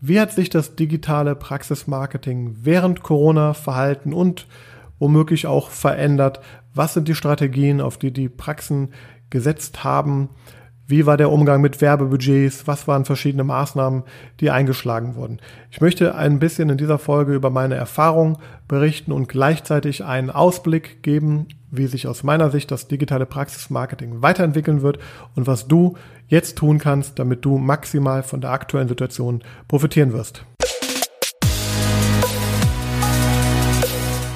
Wie hat sich das digitale Praxismarketing während Corona verhalten und womöglich auch verändert? Was sind die Strategien, auf die die Praxen gesetzt haben? Wie war der Umgang mit Werbebudgets? Was waren verschiedene Maßnahmen, die eingeschlagen wurden? Ich möchte ein bisschen in dieser Folge über meine Erfahrung berichten und gleichzeitig einen Ausblick geben, wie sich aus meiner Sicht das digitale Praxismarketing weiterentwickeln wird und was du jetzt tun kannst, damit du maximal von der aktuellen Situation profitieren wirst.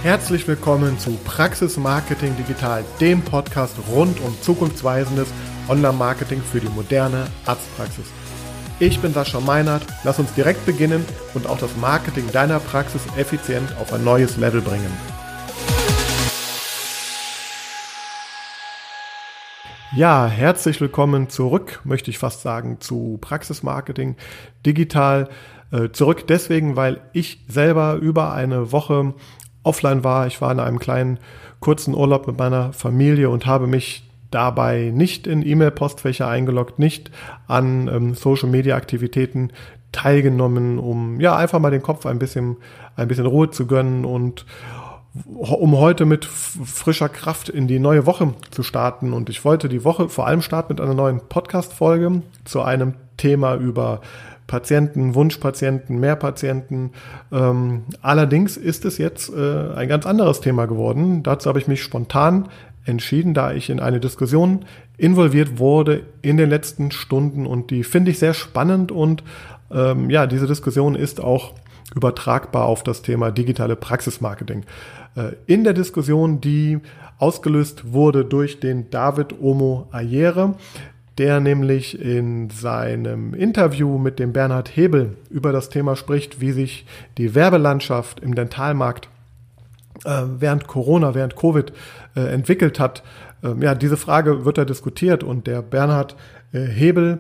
Herzlich willkommen zu Praxis Marketing Digital, dem Podcast rund um zukunftsweisendes Online-Marketing für die moderne Arztpraxis. Ich bin Sascha Meinert, lass uns direkt beginnen und auch das Marketing deiner Praxis effizient auf ein neues Level bringen. Ja, herzlich willkommen zurück, möchte ich fast sagen, zu Praxismarketing digital. Äh, zurück deswegen, weil ich selber über eine Woche offline war. Ich war in einem kleinen kurzen Urlaub mit meiner Familie und habe mich dabei nicht in E-Mail-Postfächer eingeloggt, nicht an ähm, Social-Media-Aktivitäten teilgenommen, um ja einfach mal den Kopf ein bisschen, ein bisschen Ruhe zu gönnen und um heute mit frischer Kraft in die neue Woche zu starten. Und ich wollte die Woche vor allem starten mit einer neuen Podcast-Folge zu einem Thema über Patienten, Wunschpatienten, Mehrpatienten. Ähm, allerdings ist es jetzt äh, ein ganz anderes Thema geworden. Dazu habe ich mich spontan entschieden, da ich in eine Diskussion involviert wurde in den letzten Stunden und die finde ich sehr spannend und ähm, ja, diese Diskussion ist auch übertragbar auf das Thema digitale Praxismarketing. Äh, in der Diskussion, die ausgelöst wurde durch den David Omo Ayere, der nämlich in seinem Interview mit dem Bernhard Hebel über das Thema spricht, wie sich die Werbelandschaft im Dentalmarkt äh, während Corona, während Covid äh, entwickelt hat. Ähm, ja, diese Frage wird da diskutiert und der Bernhard Hebel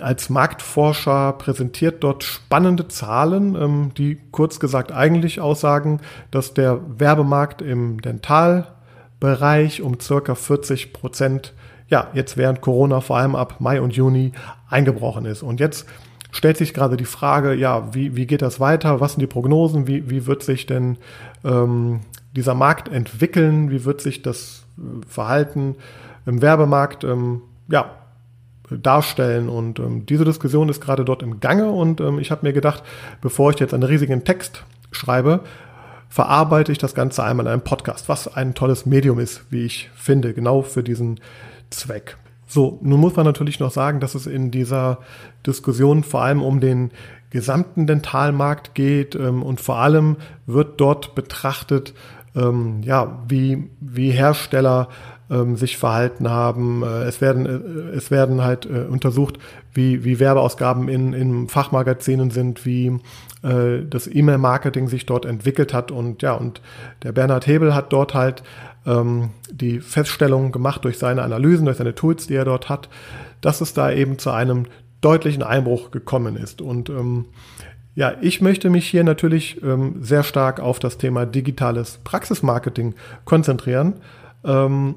als Marktforscher präsentiert dort spannende Zahlen, ähm, die kurz gesagt eigentlich aussagen, dass der Werbemarkt im Dentalbereich um circa 40 Prozent, ja, jetzt während Corona vor allem ab Mai und Juni eingebrochen ist. Und jetzt stellt sich gerade die Frage, ja, wie, wie geht das weiter? Was sind die Prognosen? Wie, wie wird sich denn ähm, dieser Markt entwickeln? Wie wird sich das äh, Verhalten im Werbemarkt ähm, ja, darstellen. Und ähm, diese Diskussion ist gerade dort im Gange und ähm, ich habe mir gedacht, bevor ich jetzt einen riesigen Text schreibe, verarbeite ich das Ganze einmal in einem Podcast, was ein tolles Medium ist, wie ich finde, genau für diesen Zweck. So, nun muss man natürlich noch sagen, dass es in dieser Diskussion vor allem um den gesamten Dentalmarkt geht ähm, und vor allem wird dort betrachtet, ähm, ja, wie, wie Hersteller ähm, sich verhalten haben. Äh, es werden, äh, es werden halt äh, untersucht, wie, wie Werbeausgaben in, in Fachmagazinen sind, wie äh, das E-Mail-Marketing sich dort entwickelt hat. Und ja, und der Bernhard Hebel hat dort halt ähm, die Feststellung gemacht durch seine Analysen, durch seine Tools, die er dort hat, dass es da eben zu einem deutlichen Einbruch gekommen ist. Und ähm, ja, ich möchte mich hier natürlich ähm, sehr stark auf das Thema digitales Praxismarketing konzentrieren. Ähm,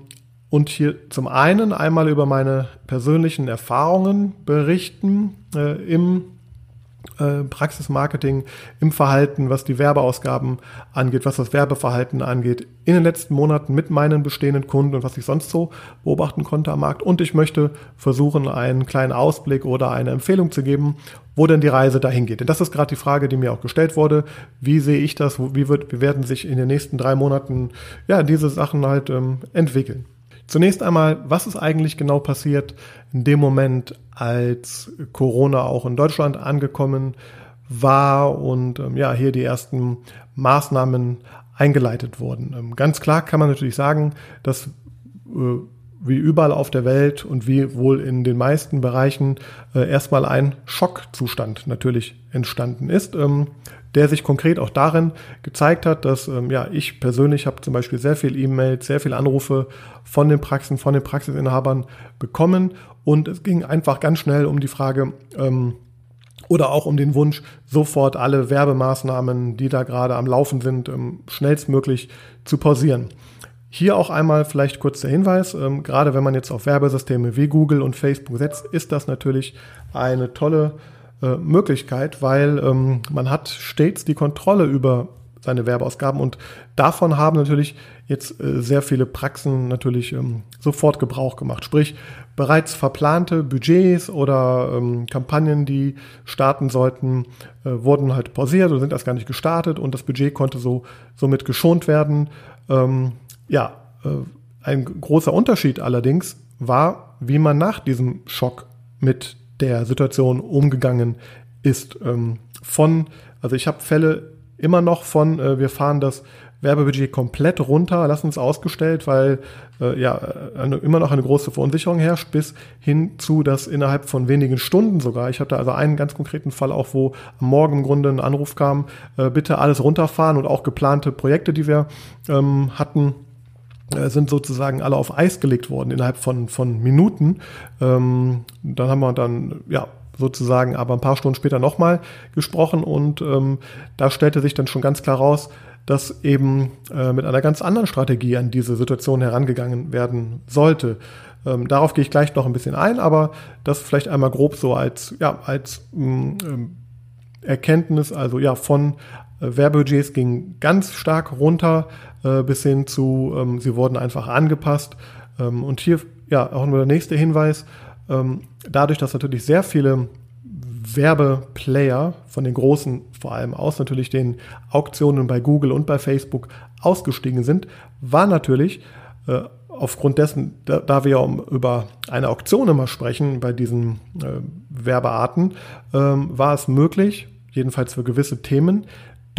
und hier zum einen einmal über meine persönlichen Erfahrungen berichten äh, im Praxismarketing, im Verhalten, was die Werbeausgaben angeht, was das Werbeverhalten angeht, in den letzten Monaten mit meinen bestehenden Kunden und was ich sonst so beobachten konnte am Markt. Und ich möchte versuchen, einen kleinen Ausblick oder eine Empfehlung zu geben, wo denn die Reise dahin geht. Denn das ist gerade die Frage, die mir auch gestellt wurde. Wie sehe ich das? Wie, wird, wie werden sich in den nächsten drei Monaten ja, diese Sachen halt ähm, entwickeln? Zunächst einmal, was ist eigentlich genau passiert in dem Moment, als Corona auch in Deutschland angekommen war und ähm, ja, hier die ersten Maßnahmen eingeleitet wurden. Ähm, ganz klar kann man natürlich sagen, dass äh, wie überall auf der Welt und wie wohl in den meisten Bereichen äh, erstmal ein Schockzustand natürlich entstanden ist. Ähm, der sich konkret auch darin gezeigt hat, dass ähm, ja ich persönlich habe zum Beispiel sehr viel E-Mails, sehr viel Anrufe von den Praxen, von den Praxisinhabern bekommen und es ging einfach ganz schnell um die Frage ähm, oder auch um den Wunsch, sofort alle Werbemaßnahmen, die da gerade am Laufen sind, ähm, schnellstmöglich zu pausieren. Hier auch einmal vielleicht kurz der Hinweis, ähm, gerade wenn man jetzt auf Werbesysteme wie Google und Facebook setzt, ist das natürlich eine tolle äh, Möglichkeit, weil ähm, man hat stets die Kontrolle über seine Werbeausgaben und davon haben natürlich jetzt äh, sehr viele Praxen natürlich ähm, sofort Gebrauch gemacht. Sprich, bereits verplante Budgets oder ähm, Kampagnen, die starten sollten, äh, wurden halt pausiert oder sind erst gar nicht gestartet und das Budget konnte so somit geschont werden. Ähm, ja, äh, ein großer Unterschied allerdings war, wie man nach diesem Schock mit der Situation umgegangen ist. Ähm, von, also ich habe Fälle immer noch von, äh, wir fahren das Werbebudget komplett runter, lassen es ausgestellt, weil äh, ja eine, immer noch eine große Verunsicherung herrscht, bis hin zu, dass innerhalb von wenigen Stunden sogar, ich hatte also einen ganz konkreten Fall auch, wo am Morgen im Grunde ein Anruf kam, bitte alles runterfahren und auch geplante Projekte, die wir ähm, hatten, sind sozusagen alle auf Eis gelegt worden innerhalb von, von Minuten. Ähm, dann haben wir dann ja sozusagen aber ein paar Stunden später nochmal gesprochen und ähm, da stellte sich dann schon ganz klar raus, dass eben äh, mit einer ganz anderen Strategie an diese Situation herangegangen werden sollte. Ähm, darauf gehe ich gleich noch ein bisschen ein, aber das vielleicht einmal grob so als, ja, als mh, ähm, Erkenntnis, also ja, von äh, Werbebudgets ging ganz stark runter äh, bis hin zu, ähm, sie wurden einfach angepasst. Ähm, und hier, ja, auch nur der nächste Hinweis, ähm, dadurch, dass natürlich sehr viele Werbeplayer von den großen, vor allem aus natürlich den Auktionen bei Google und bei Facebook ausgestiegen sind, war natürlich äh, aufgrund dessen, da, da, wir um, über eine Auktion immer sprechen bei diesen äh, Werbearten, ähm, war es möglich, jedenfalls für gewisse Themen,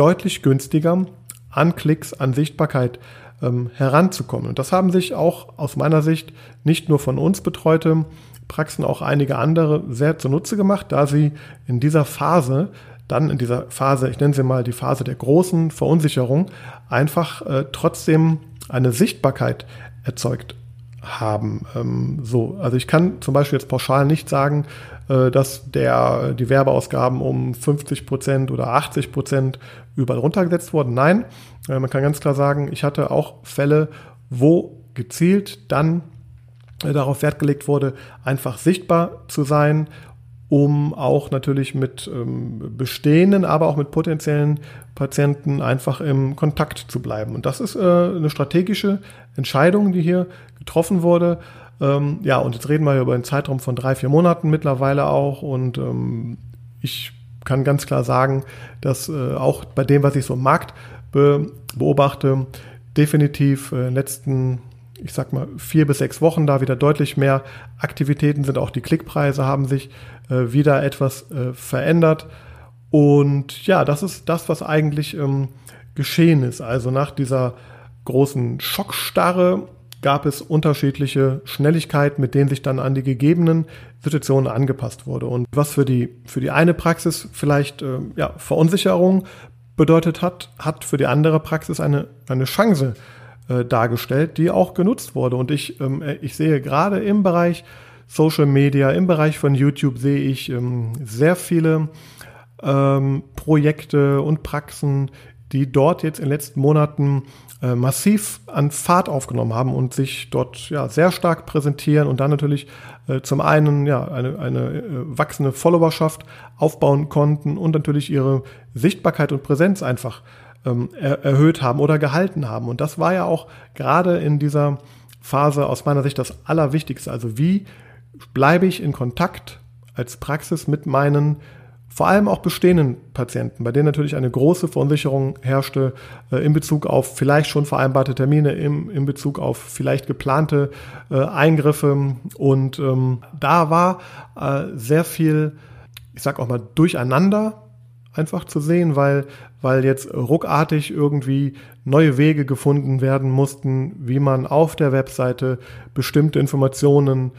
deutlich günstiger an Klicks, an Sichtbarkeit ähm, heranzukommen. Und das haben sich auch aus meiner Sicht nicht nur von uns betreute Praxen auch einige andere sehr zunutze gemacht, da sie in dieser Phase, dann in dieser Phase, ich nenne sie mal die Phase der großen Verunsicherung, einfach äh, trotzdem eine Sichtbarkeit erzeugt haben. Ähm, so, also ich kann zum Beispiel jetzt pauschal nicht sagen, äh, dass der, die Werbeausgaben um 50 Prozent oder 80 Prozent überall runtergesetzt wurden. Nein, äh, man kann ganz klar sagen, ich hatte auch Fälle, wo gezielt dann äh, darauf Wert gelegt wurde, einfach sichtbar zu sein, um auch natürlich mit ähm, bestehenden, aber auch mit potenziellen Patienten einfach im Kontakt zu bleiben. Und das ist äh, eine strategische Entscheidung, die hier getroffen wurde. Ähm, ja, und jetzt reden wir über einen Zeitraum von drei, vier Monaten mittlerweile auch. Und ähm, ich kann ganz klar sagen, dass äh, auch bei dem, was ich so im Markt be beobachte, definitiv äh, in den letzten ich sag mal, vier bis sechs Wochen da wieder deutlich mehr Aktivitäten sind. Auch die Klickpreise haben sich äh, wieder etwas äh, verändert. Und ja, das ist das, was eigentlich ähm, geschehen ist. Also nach dieser großen Schockstarre gab es unterschiedliche Schnelligkeiten, mit denen sich dann an die gegebenen Situationen angepasst wurde. Und was für die, für die eine Praxis vielleicht äh, ja, Verunsicherung bedeutet hat, hat für die andere Praxis eine, eine Chance äh, dargestellt, die auch genutzt wurde. Und ich, ähm, äh, ich sehe gerade im Bereich Social Media, im Bereich von YouTube sehe ich ähm, sehr viele ähm, Projekte und Praxen, die dort jetzt in den letzten Monaten äh, massiv an Fahrt aufgenommen haben und sich dort ja sehr stark präsentieren und dann natürlich äh, zum einen ja eine, eine äh, wachsende Followerschaft aufbauen konnten und natürlich ihre Sichtbarkeit und Präsenz einfach ähm, er, erhöht haben oder gehalten haben. Und das war ja auch gerade in dieser Phase aus meiner Sicht das Allerwichtigste. Also wie bleibe ich in Kontakt als Praxis mit meinen vor allem auch bestehenden Patienten, bei denen natürlich eine große Verunsicherung herrschte äh, in Bezug auf vielleicht schon vereinbarte Termine, im, in Bezug auf vielleicht geplante äh, Eingriffe. Und ähm, da war äh, sehr viel, ich sag auch mal, Durcheinander einfach zu sehen, weil, weil jetzt ruckartig irgendwie neue Wege gefunden werden mussten, wie man auf der Webseite bestimmte Informationen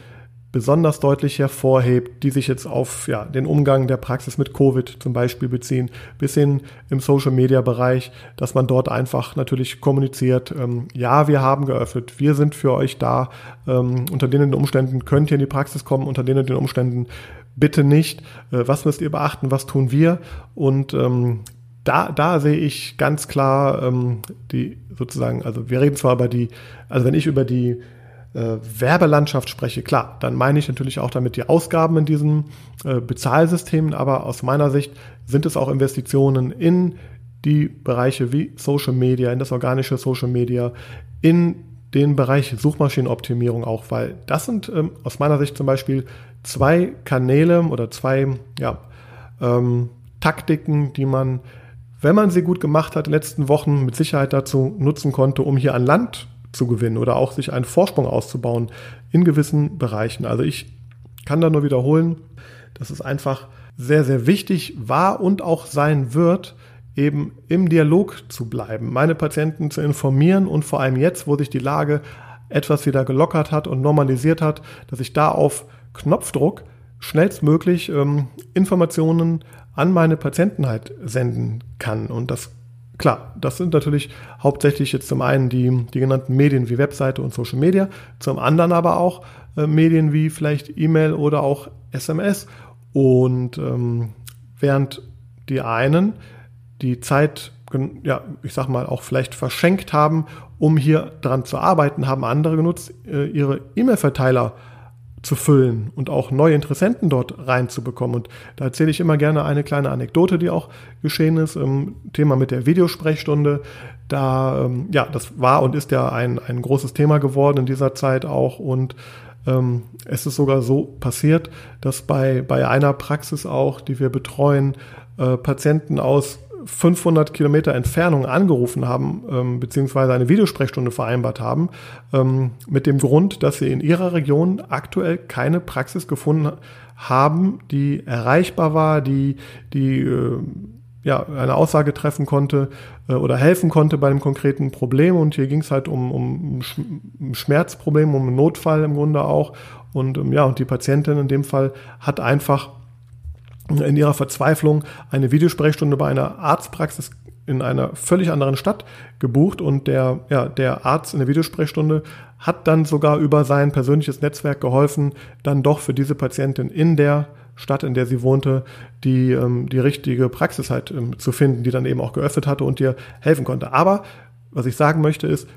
besonders deutlich hervorhebt, die sich jetzt auf ja, den Umgang der Praxis mit Covid zum Beispiel beziehen, bis hin im Social-Media-Bereich, dass man dort einfach natürlich kommuniziert, ähm, ja, wir haben geöffnet, wir sind für euch da, ähm, unter den Umständen könnt ihr in die Praxis kommen, unter den Umständen bitte nicht, äh, was müsst ihr beachten, was tun wir? Und ähm, da, da sehe ich ganz klar ähm, die sozusagen, also wir reden zwar über die, also wenn ich über die äh, Werbelandschaft spreche, klar, dann meine ich natürlich auch damit die Ausgaben in diesen äh, Bezahlsystemen, aber aus meiner Sicht sind es auch Investitionen in die Bereiche wie Social Media, in das organische Social Media, in den Bereich Suchmaschinenoptimierung auch, weil das sind ähm, aus meiner Sicht zum Beispiel zwei Kanäle oder zwei ja, ähm, Taktiken, die man, wenn man sie gut gemacht hat, in den letzten Wochen mit Sicherheit dazu nutzen konnte, um hier an Land zu gewinnen oder auch sich einen Vorsprung auszubauen in gewissen Bereichen. Also ich kann da nur wiederholen, dass es einfach sehr, sehr wichtig war und auch sein wird, eben im Dialog zu bleiben, meine Patienten zu informieren und vor allem jetzt, wo sich die Lage etwas wieder gelockert hat und normalisiert hat, dass ich da auf Knopfdruck schnellstmöglich ähm, Informationen an meine Patienten halt senden kann. Und das, klar, das sind natürlich hauptsächlich jetzt zum einen die, die genannten Medien wie Webseite und Social Media, zum anderen aber auch äh, Medien wie vielleicht E-Mail oder auch SMS. Und ähm, während die einen die Zeit, ja, ich sag mal, auch vielleicht verschenkt haben, um hier dran zu arbeiten, haben andere genutzt, äh, ihre E-Mail-Verteiler zu füllen und auch neue Interessenten dort reinzubekommen. Und da erzähle ich immer gerne eine kleine Anekdote, die auch geschehen ist. Im Thema mit der Videosprechstunde. Da, ähm, ja, das war und ist ja ein, ein großes Thema geworden in dieser Zeit auch. Und ähm, es ist sogar so passiert, dass bei, bei einer Praxis auch, die wir betreuen, äh, Patienten aus 500 Kilometer Entfernung angerufen haben, ähm, beziehungsweise eine Videosprechstunde vereinbart haben, ähm, mit dem Grund, dass sie in ihrer Region aktuell keine Praxis gefunden haben, die erreichbar war, die, die äh, ja, eine Aussage treffen konnte äh, oder helfen konnte bei einem konkreten Problem. Und hier ging es halt um, um Schmerzproblem, um einen Notfall im Grunde auch. Und ähm, ja, und die Patientin in dem Fall hat einfach in ihrer Verzweiflung eine Videosprechstunde bei einer Arztpraxis in einer völlig anderen Stadt gebucht und der, ja, der Arzt in der Videosprechstunde hat dann sogar über sein persönliches Netzwerk geholfen, dann doch für diese Patientin in der Stadt, in der sie wohnte, die, ähm, die richtige Praxis halt ähm, zu finden, die dann eben auch geöffnet hatte und ihr helfen konnte. Aber was ich sagen möchte ist,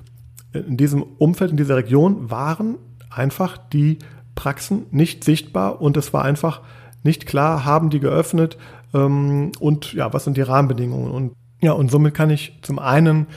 in diesem Umfeld, in dieser Region waren einfach die Praxen nicht sichtbar und es war einfach nicht klar, haben die geöffnet ähm, und ja, was sind die Rahmenbedingungen? Und ja, und somit kann ich zum einen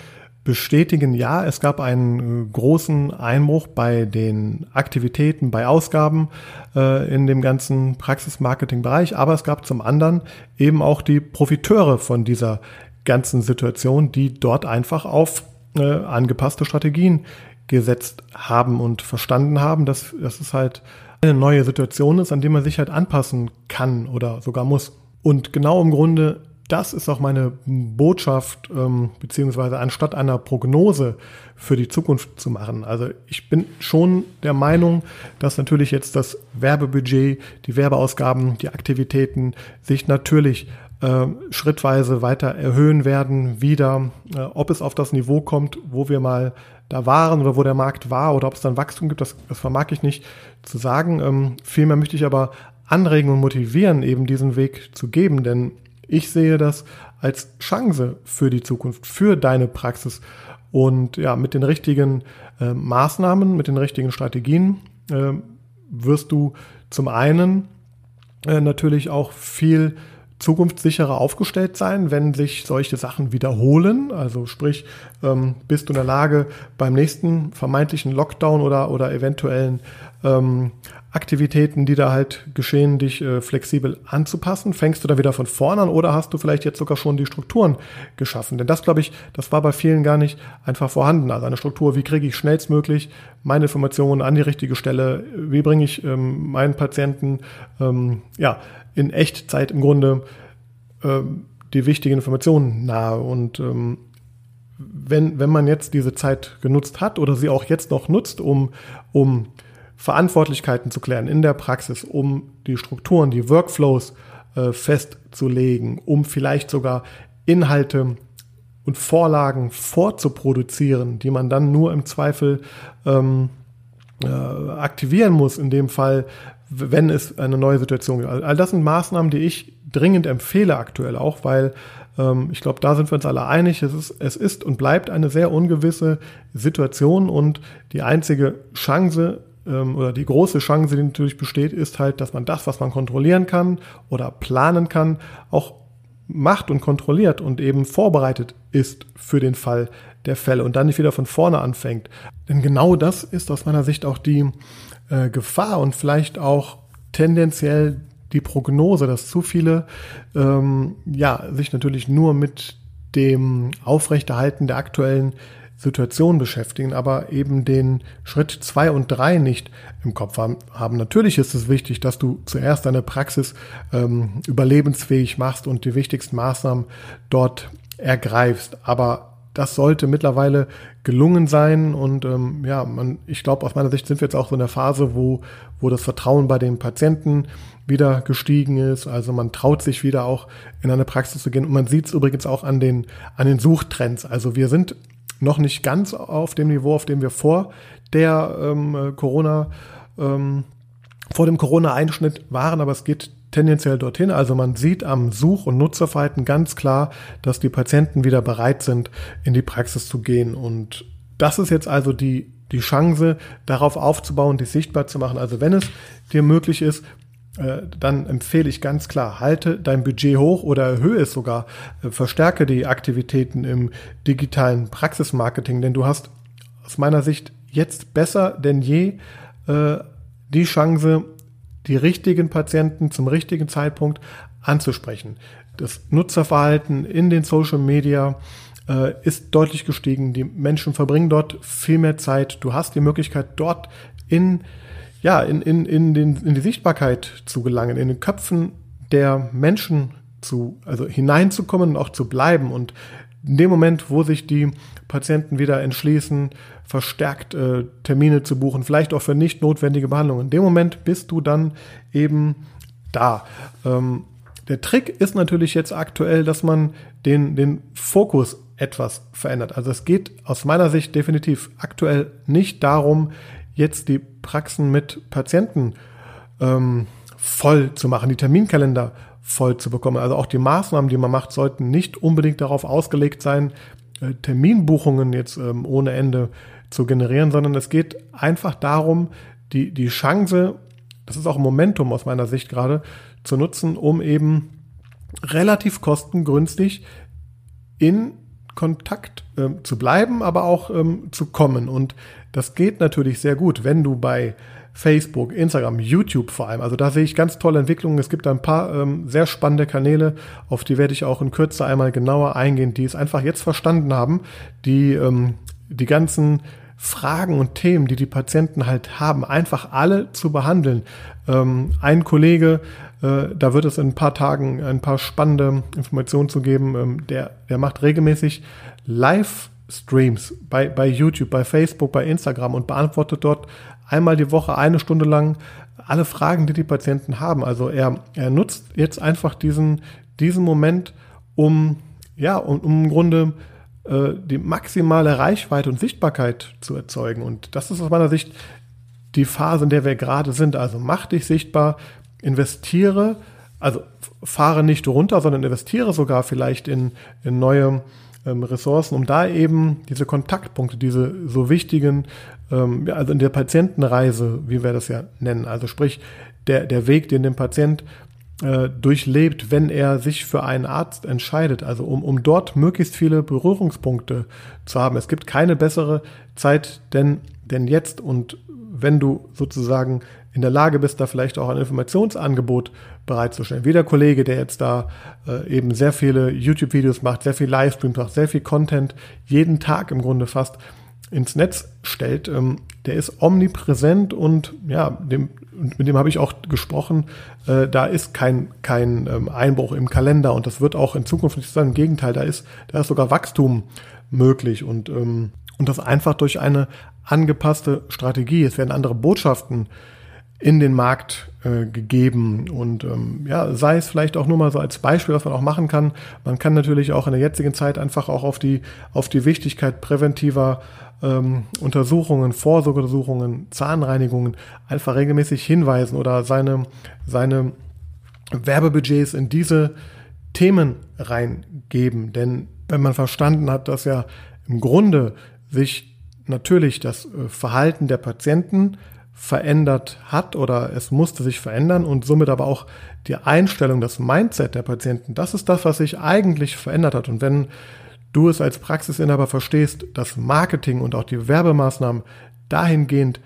bestätigen, ja, es gab einen äh, großen Einbruch bei den Aktivitäten, bei Ausgaben äh, in dem ganzen Praxismarketing-Bereich, aber es gab zum anderen eben auch die Profiteure von dieser ganzen Situation, die dort einfach auf äh, angepasste Strategien gesetzt haben und verstanden haben, dass, dass es halt eine neue Situation ist, an die man sich halt anpassen kann oder sogar muss. Und genau im Grunde, das ist auch meine Botschaft, ähm, beziehungsweise anstatt einer Prognose für die Zukunft zu machen. Also ich bin schon der Meinung, dass natürlich jetzt das Werbebudget, die Werbeausgaben, die Aktivitäten sich natürlich äh, schrittweise weiter erhöhen werden, wieder, äh, ob es auf das Niveau kommt, wo wir mal da waren oder wo der Markt war oder ob es dann Wachstum gibt, das, das vermag ich nicht zu sagen. Ähm, vielmehr möchte ich aber anregen und motivieren, eben diesen Weg zu geben, denn ich sehe das als Chance für die Zukunft, für deine Praxis. Und ja, mit den richtigen äh, Maßnahmen, mit den richtigen Strategien äh, wirst du zum einen äh, natürlich auch viel zukunftssicherer aufgestellt sein, wenn sich solche Sachen wiederholen. Also sprich, ähm, bist du in der Lage, beim nächsten vermeintlichen Lockdown oder, oder eventuellen ähm, Aktivitäten, die da halt geschehen, dich äh, flexibel anzupassen? Fängst du da wieder von vorne an oder hast du vielleicht jetzt sogar schon die Strukturen geschaffen? Denn das, glaube ich, das war bei vielen gar nicht einfach vorhanden. Also eine Struktur, wie kriege ich schnellstmöglich meine Informationen an die richtige Stelle? Wie bringe ich ähm, meinen Patienten ähm, ja, in Echtzeit im Grunde ähm, die wichtigen Informationen nahe. Und ähm, wenn, wenn man jetzt diese Zeit genutzt hat oder sie auch jetzt noch nutzt, um, um Verantwortlichkeiten zu klären in der Praxis, um die Strukturen, die Workflows äh, festzulegen, um vielleicht sogar Inhalte und Vorlagen vorzuproduzieren, die man dann nur im Zweifel ähm, äh, aktivieren muss, in dem Fall, wenn es eine neue Situation gibt. All das sind Maßnahmen, die ich dringend empfehle aktuell auch, weil ähm, ich glaube, da sind wir uns alle einig. Es ist, es ist und bleibt eine sehr ungewisse Situation und die einzige Chance ähm, oder die große Chance, die natürlich besteht, ist halt, dass man das, was man kontrollieren kann oder planen kann, auch macht und kontrolliert und eben vorbereitet ist für den Fall der Fälle und dann nicht wieder von vorne anfängt. Denn genau das ist aus meiner Sicht auch die äh, Gefahr und vielleicht auch tendenziell die Prognose, dass zu viele ähm, ja sich natürlich nur mit dem Aufrechterhalten der aktuellen Situation beschäftigen, aber eben den Schritt zwei und drei nicht im Kopf haben. Natürlich ist es wichtig, dass du zuerst deine Praxis ähm, überlebensfähig machst und die wichtigsten Maßnahmen dort ergreifst. Aber das sollte mittlerweile gelungen sein und ähm, ja, man, ich glaube, aus meiner Sicht sind wir jetzt auch so in der Phase, wo, wo das Vertrauen bei den Patienten wieder gestiegen ist. Also man traut sich wieder auch in eine Praxis zu gehen. Und man sieht es übrigens auch an den, an den Suchtrends. Also wir sind noch nicht ganz auf dem Niveau, auf dem wir vor der ähm, Corona, ähm, vor dem Corona-Einschnitt waren, aber es geht tendenziell dorthin. Also man sieht am Such- und Nutzerverhalten ganz klar, dass die Patienten wieder bereit sind, in die Praxis zu gehen. Und das ist jetzt also die, die Chance, darauf aufzubauen, die sichtbar zu machen. Also wenn es dir möglich ist, äh, dann empfehle ich ganz klar, halte dein Budget hoch oder erhöhe es sogar, äh, verstärke die Aktivitäten im digitalen Praxismarketing, denn du hast aus meiner Sicht jetzt besser denn je äh, die Chance, die richtigen Patienten zum richtigen Zeitpunkt anzusprechen. Das Nutzerverhalten in den Social Media äh, ist deutlich gestiegen. Die Menschen verbringen dort viel mehr Zeit. Du hast die Möglichkeit, dort in ja, in, in, in, den, in die Sichtbarkeit zu gelangen, in den Köpfen der Menschen zu, also hineinzukommen und auch zu bleiben. Und in dem Moment, wo sich die Patienten wieder entschließen, verstärkt äh, Termine zu buchen, vielleicht auch für nicht notwendige Behandlungen, in dem Moment bist du dann eben da. Ähm, der Trick ist natürlich jetzt aktuell, dass man den, den Fokus etwas verändert. Also es geht aus meiner Sicht definitiv aktuell nicht darum, jetzt die Praxen mit Patienten ähm, voll zu machen, die Terminkalender voll zu bekommen. Also auch die Maßnahmen, die man macht, sollten nicht unbedingt darauf ausgelegt sein, äh, Terminbuchungen jetzt ähm, ohne Ende zu generieren, sondern es geht einfach darum, die, die Chance, das ist auch ein Momentum aus meiner Sicht gerade, zu nutzen, um eben relativ kostengünstig in Kontakt äh, zu bleiben, aber auch ähm, zu kommen. Und das geht natürlich sehr gut, wenn du bei Facebook, Instagram, YouTube vor allem. Also da sehe ich ganz tolle Entwicklungen. Es gibt ein paar ähm, sehr spannende Kanäle, auf die werde ich auch in Kürze einmal genauer eingehen, die es einfach jetzt verstanden haben, die ähm, die ganzen Fragen und Themen, die die Patienten halt haben, einfach alle zu behandeln. Ähm, ein Kollege, äh, da wird es in ein paar Tagen ein paar spannende Informationen zu geben, ähm, der, der macht regelmäßig Live-Streams bei, bei YouTube, bei Facebook, bei Instagram und beantwortet dort einmal die Woche eine Stunde lang alle Fragen, die die Patienten haben. Also er, er nutzt jetzt einfach diesen, diesen Moment, um, ja, um, um im Grunde äh, die maximale Reichweite und Sichtbarkeit zu erzeugen. Und das ist aus meiner Sicht die Phase, in der wir gerade sind. Also mach dich sichtbar, investiere, also fahre nicht runter, sondern investiere sogar vielleicht in, in neue ähm, Ressourcen, um da eben diese Kontaktpunkte, diese so wichtigen, ähm, also in der Patientenreise, wie wir das ja nennen, also sprich der, der Weg, den der Patient äh, durchlebt, wenn er sich für einen Arzt entscheidet. Also um, um dort möglichst viele Berührungspunkte zu haben. Es gibt keine bessere Zeit denn, denn jetzt. Und wenn du sozusagen in der Lage bist, da vielleicht auch ein Informationsangebot bereitzustellen. Wie der Kollege, der jetzt da äh, eben sehr viele YouTube-Videos macht, sehr viel Livestreams macht, sehr viel Content, jeden Tag im Grunde fast ins Netz stellt, ähm, der ist omnipräsent und ja, dem, mit dem habe ich auch gesprochen, äh, da ist kein, kein ähm, Einbruch im Kalender und das wird auch in Zukunft nicht sein. Im Gegenteil, da ist, da ist sogar Wachstum möglich und, ähm, und das einfach durch eine angepasste Strategie. Es werden andere Botschaften in den Markt äh, gegeben. Und ähm, ja, sei es vielleicht auch nur mal so als Beispiel, was man auch machen kann. Man kann natürlich auch in der jetzigen Zeit einfach auch auf die, auf die Wichtigkeit präventiver ähm, Untersuchungen, Vorsorgeuntersuchungen, Zahnreinigungen einfach regelmäßig hinweisen oder seine, seine Werbebudgets in diese Themen reingeben. Denn wenn man verstanden hat, dass ja im Grunde sich natürlich das äh, Verhalten der Patienten verändert hat oder es musste sich verändern und somit aber auch die Einstellung, das Mindset der Patienten, das ist das, was sich eigentlich verändert hat. Und wenn du es als Praxisinhaber verstehst, das Marketing und auch die Werbemaßnahmen dahingehend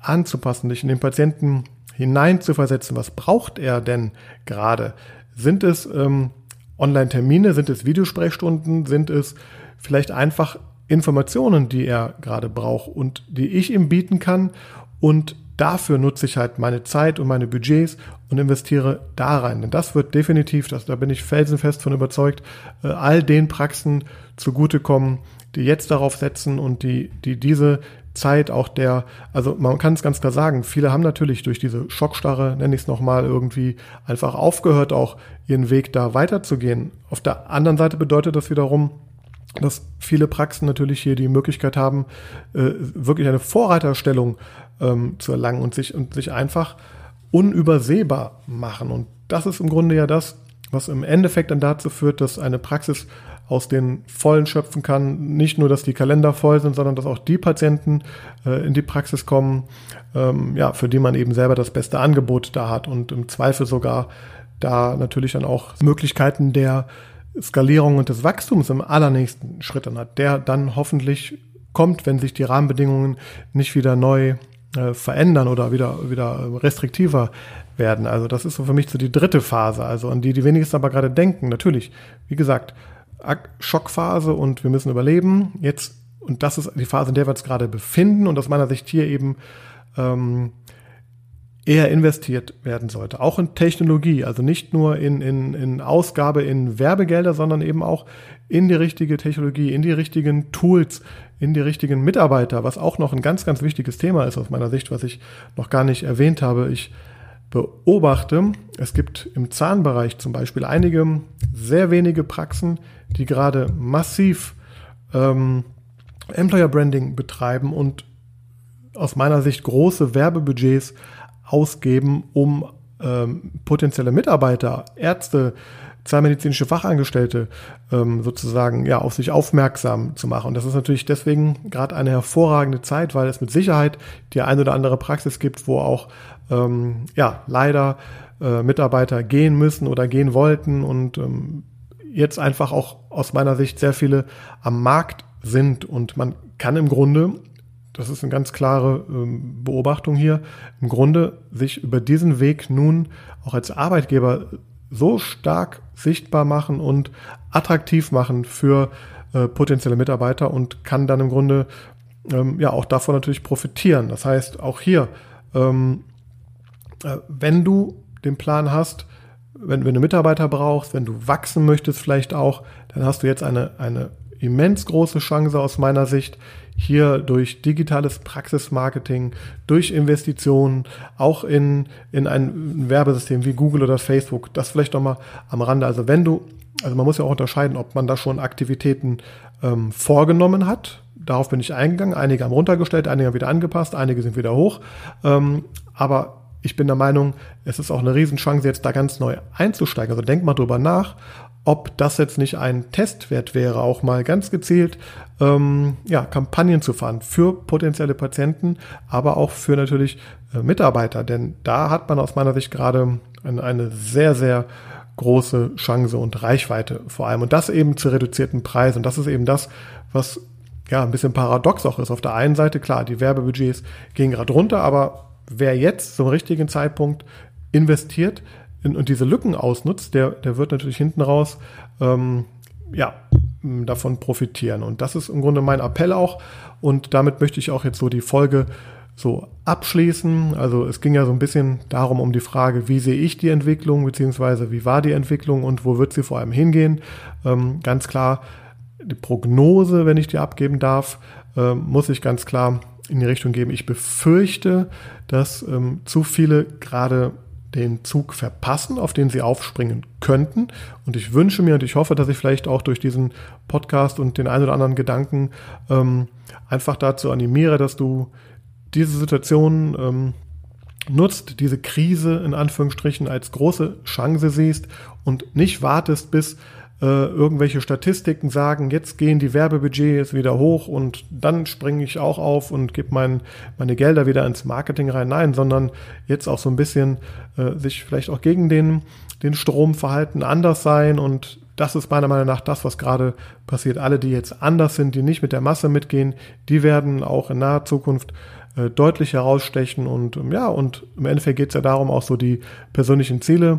anzupassen, dich in den Patienten hineinzuversetzen, was braucht er denn gerade? Sind es ähm, Online-Termine, sind es Videosprechstunden, sind es vielleicht einfach Informationen, die er gerade braucht und die ich ihm bieten kann und dafür nutze ich halt meine Zeit und meine Budgets und investiere da rein. Denn das wird definitiv, das, da bin ich felsenfest von überzeugt, äh, all den Praxen zugutekommen, die jetzt darauf setzen und die, die diese Zeit auch der, also man kann es ganz klar sagen, viele haben natürlich durch diese Schockstarre, nenne ich es nochmal, irgendwie einfach aufgehört, auch ihren Weg da weiterzugehen. Auf der anderen Seite bedeutet das wiederum, dass viele Praxen natürlich hier die Möglichkeit haben, äh, wirklich eine Vorreiterstellung ähm, zu erlangen und sich, und sich einfach unübersehbar machen. Und das ist im Grunde ja das, was im Endeffekt dann dazu führt, dass eine Praxis aus den Vollen schöpfen kann. Nicht nur, dass die Kalender voll sind, sondern dass auch die Patienten äh, in die Praxis kommen, ähm, ja, für die man eben selber das beste Angebot da hat und im Zweifel sogar da natürlich dann auch Möglichkeiten der Skalierung und des Wachstums im allernächsten Schritt dann hat, der dann hoffentlich kommt, wenn sich die Rahmenbedingungen nicht wieder neu äh, verändern oder wieder, wieder restriktiver werden. Also das ist so für mich so die dritte Phase, also an die die wenigsten aber gerade denken. Natürlich, wie gesagt, Schockphase und wir müssen überleben. Jetzt, und das ist die Phase, in der wir uns gerade befinden und aus meiner Sicht hier eben ähm, eher investiert werden sollte. Auch in Technologie, also nicht nur in, in, in Ausgabe in Werbegelder, sondern eben auch in die richtige Technologie, in die richtigen Tools, in die richtigen Mitarbeiter, was auch noch ein ganz, ganz wichtiges Thema ist aus meiner Sicht, was ich noch gar nicht erwähnt habe. Ich beobachte, es gibt im Zahnbereich zum Beispiel einige sehr wenige Praxen, die gerade massiv ähm, Employer Branding betreiben und aus meiner Sicht große Werbebudgets ausgeben, um ähm, potenzielle Mitarbeiter, Ärzte, zahnmedizinische Fachangestellte ähm, sozusagen ja auf sich aufmerksam zu machen. Und das ist natürlich deswegen gerade eine hervorragende Zeit, weil es mit Sicherheit die ein oder andere Praxis gibt, wo auch ähm, ja leider äh, Mitarbeiter gehen müssen oder gehen wollten und ähm, jetzt einfach auch aus meiner Sicht sehr viele am Markt sind und man kann im Grunde das ist eine ganz klare ähm, Beobachtung hier, im Grunde sich über diesen Weg nun auch als Arbeitgeber so stark sichtbar machen und attraktiv machen für äh, potenzielle Mitarbeiter und kann dann im Grunde ähm, ja auch davon natürlich profitieren. Das heißt, auch hier, ähm, äh, wenn du den Plan hast, wenn, wenn du Mitarbeiter brauchst, wenn du wachsen möchtest vielleicht auch, dann hast du jetzt eine, eine immens große Chance aus meiner Sicht, hier durch digitales Praxismarketing, durch Investitionen, auch in, in ein Werbesystem wie Google oder Facebook, das vielleicht nochmal am Rande. Also wenn du, also man muss ja auch unterscheiden, ob man da schon Aktivitäten ähm, vorgenommen hat. Darauf bin ich eingegangen. Einige haben runtergestellt, einige haben wieder angepasst, einige sind wieder hoch. Ähm, aber ich bin der Meinung, es ist auch eine Riesenchance, jetzt da ganz neu einzusteigen. Also denk mal drüber nach, ob das jetzt nicht ein Testwert wäre, auch mal ganz gezielt ähm, ja, Kampagnen zu fahren für potenzielle Patienten, aber auch für natürlich äh, Mitarbeiter. Denn da hat man aus meiner Sicht gerade eine, eine sehr, sehr große Chance und Reichweite vor allem. Und das eben zu reduzierten Preisen. Und das ist eben das, was ja ein bisschen paradox auch ist. Auf der einen Seite, klar, die Werbebudgets gehen gerade runter, aber wer jetzt zum richtigen Zeitpunkt investiert, und diese Lücken ausnutzt, der, der wird natürlich hinten raus ähm, ja, davon profitieren. Und das ist im Grunde mein Appell auch. Und damit möchte ich auch jetzt so die Folge so abschließen. Also es ging ja so ein bisschen darum, um die Frage, wie sehe ich die Entwicklung, beziehungsweise wie war die Entwicklung und wo wird sie vor allem hingehen. Ähm, ganz klar, die Prognose, wenn ich die abgeben darf, äh, muss ich ganz klar in die Richtung geben. Ich befürchte, dass ähm, zu viele gerade den Zug verpassen, auf den sie aufspringen könnten. Und ich wünsche mir und ich hoffe, dass ich vielleicht auch durch diesen Podcast und den ein oder anderen Gedanken ähm, einfach dazu animiere, dass du diese Situation ähm, nutzt, diese Krise in Anführungsstrichen als große Chance siehst und nicht wartest, bis äh, irgendwelche Statistiken sagen, jetzt gehen die Werbebudgets wieder hoch und dann springe ich auch auf und gebe mein, meine Gelder wieder ins Marketing rein. Nein, sondern jetzt auch so ein bisschen äh, sich vielleicht auch gegen den, den Stromverhalten anders sein und das ist meiner Meinung nach das, was gerade passiert. Alle, die jetzt anders sind, die nicht mit der Masse mitgehen, die werden auch in naher Zukunft äh, deutlich herausstechen und ja, und im Endeffekt geht es ja darum, auch so die persönlichen Ziele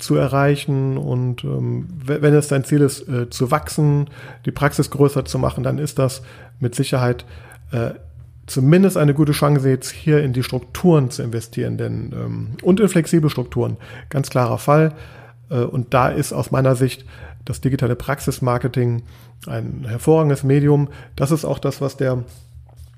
zu erreichen. Und ähm, wenn es dein Ziel ist, äh, zu wachsen, die Praxis größer zu machen, dann ist das mit Sicherheit äh, zumindest eine gute Chance, jetzt hier in die Strukturen zu investieren. Denn, ähm, und in flexible Strukturen. Ganz klarer Fall. Äh, und da ist aus meiner Sicht das digitale Praxismarketing ein hervorragendes Medium. Das ist auch das, was der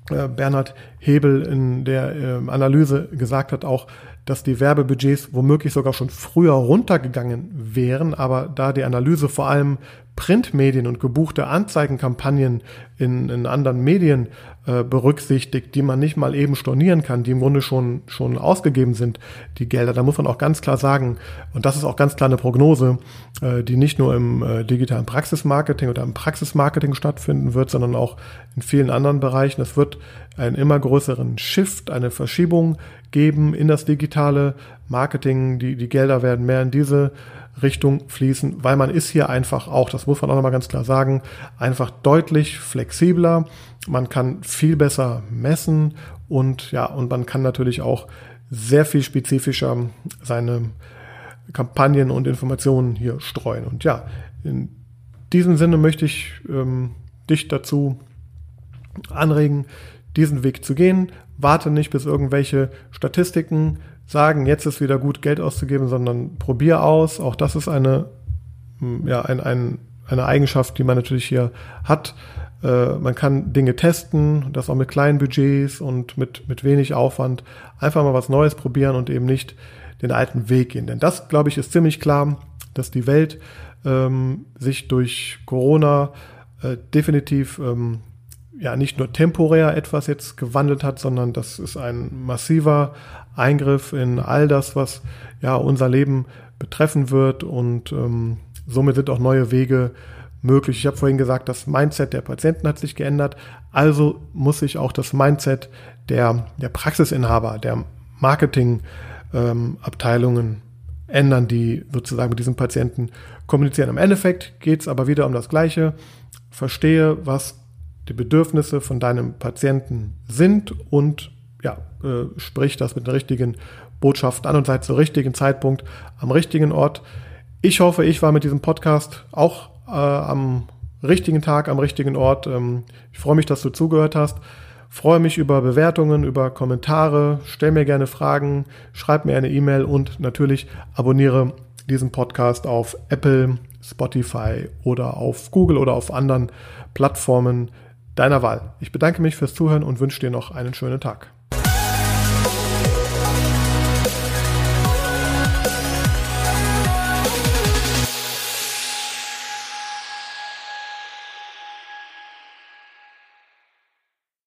äh, Bernhard Hebel in der äh, Analyse gesagt hat, auch dass die Werbebudgets womöglich sogar schon früher runtergegangen wären, aber da die Analyse vor allem Printmedien und gebuchte Anzeigenkampagnen in, in anderen Medien äh, berücksichtigt, die man nicht mal eben stornieren kann, die im Grunde schon, schon ausgegeben sind, die Gelder. Da muss man auch ganz klar sagen, und das ist auch ganz klar eine Prognose, äh, die nicht nur im äh, digitalen Praxismarketing oder im Praxismarketing stattfinden wird, sondern auch in vielen anderen Bereichen. Es wird einen immer größeren Shift, eine Verschiebung geben in das digitale Marketing. Die, die Gelder werden mehr in diese Richtung fließen, weil man ist hier einfach auch, das muss man auch nochmal ganz klar sagen, einfach deutlich flexibler. Man kann viel besser messen und ja, und man kann natürlich auch sehr viel spezifischer seine Kampagnen und Informationen hier streuen. Und ja, in diesem Sinne möchte ich ähm, dich dazu anregen, diesen Weg zu gehen. Warte nicht, bis irgendwelche Statistiken sagen, jetzt ist wieder gut, Geld auszugeben, sondern probier aus. Auch das ist eine, hm, ja, ein, ein, eine Eigenschaft, die man natürlich hier hat. Äh, man kann Dinge testen, das auch mit kleinen Budgets und mit, mit wenig Aufwand. Einfach mal was Neues probieren und eben nicht den alten Weg gehen. Denn das, glaube ich, ist ziemlich klar, dass die Welt ähm, sich durch Corona äh, definitiv ähm, ja nicht nur temporär etwas jetzt gewandelt hat, sondern das ist ein massiver Eingriff in all das, was ja unser Leben betreffen wird und ähm, somit sind auch neue Wege möglich. Ich habe vorhin gesagt, das Mindset der Patienten hat sich geändert, also muss sich auch das Mindset der, der Praxisinhaber, der Marketingabteilungen ähm, ändern, die sozusagen mit diesen Patienten kommunizieren. Im Endeffekt geht es aber wieder um das Gleiche. Verstehe, was die Bedürfnisse von deinem Patienten sind und ja, äh, sprich das mit den richtigen Botschaften an und seid zur richtigen Zeitpunkt am richtigen Ort. Ich hoffe, ich war mit diesem Podcast auch äh, am richtigen Tag, am richtigen Ort. Ähm, ich freue mich, dass du zugehört hast. Freue mich über Bewertungen, über Kommentare. Stell mir gerne Fragen, schreib mir eine E-Mail und natürlich abonniere diesen Podcast auf Apple, Spotify oder auf Google oder auf anderen Plattformen deiner Wahl. Ich bedanke mich fürs Zuhören und wünsche dir noch einen schönen Tag.